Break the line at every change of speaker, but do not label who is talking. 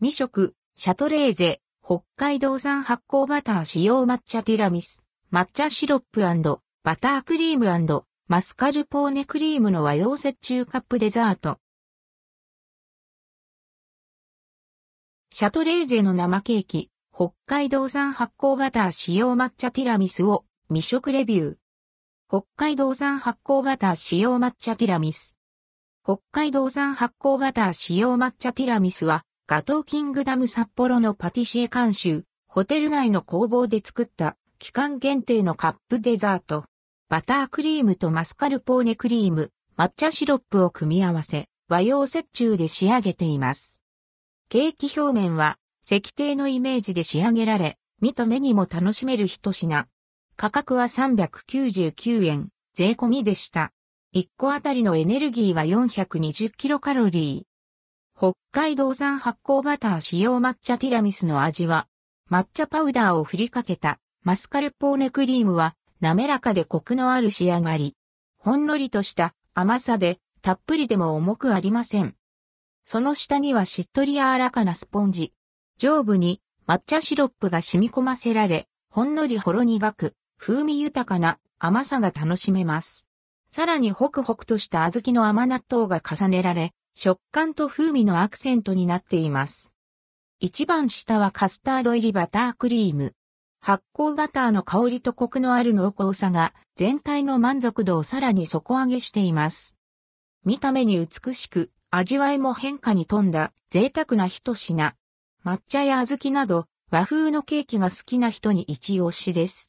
未食、シャトレーゼ、北海道産発酵バター使用抹茶ティラミス、抹茶シロップバタークリームマスカルポーネクリームの和洋折衷カップデザート。シャトレーゼの生ケーキ、北海道産発酵バター使用抹茶ティラミスを未食レビュー。北海道産発酵バター使用抹茶ティラミス。北海道産発酵バター使用抹茶ティラミスは、ガトーキングダム札幌のパティシエ監修、ホテル内の工房で作った期間限定のカップデザート。バタークリームとマスカルポーネクリーム、抹茶シロップを組み合わせ、和洋折衷で仕上げています。ケーキ表面は石庭のイメージで仕上げられ、見た目にも楽しめる一品。価格は399円、税込みでした。1個あたりのエネルギーは420キロカロリー。北海道産発酵バター使用抹茶ティラミスの味は、抹茶パウダーを振りかけたマスカルポーネクリームは滑らかでコクのある仕上がり。ほんのりとした甘さでたっぷりでも重くありません。その下にはしっとり柔らかなスポンジ。上部に抹茶シロップが染み込ませられ、ほんのりほろ苦く、風味豊かな甘さが楽しめます。さらにホクホクとした小豆の甘納豆が重ねられ、食感と風味のアクセントになっています。一番下はカスタード入りバタークリーム。発酵バターの香りとコクのある濃厚さが全体の満足度をさらに底上げしています。見た目に美しく、味わいも変化に富んだ贅沢な一品。抹茶や小豆など和風のケーキが好きな人に一押しです。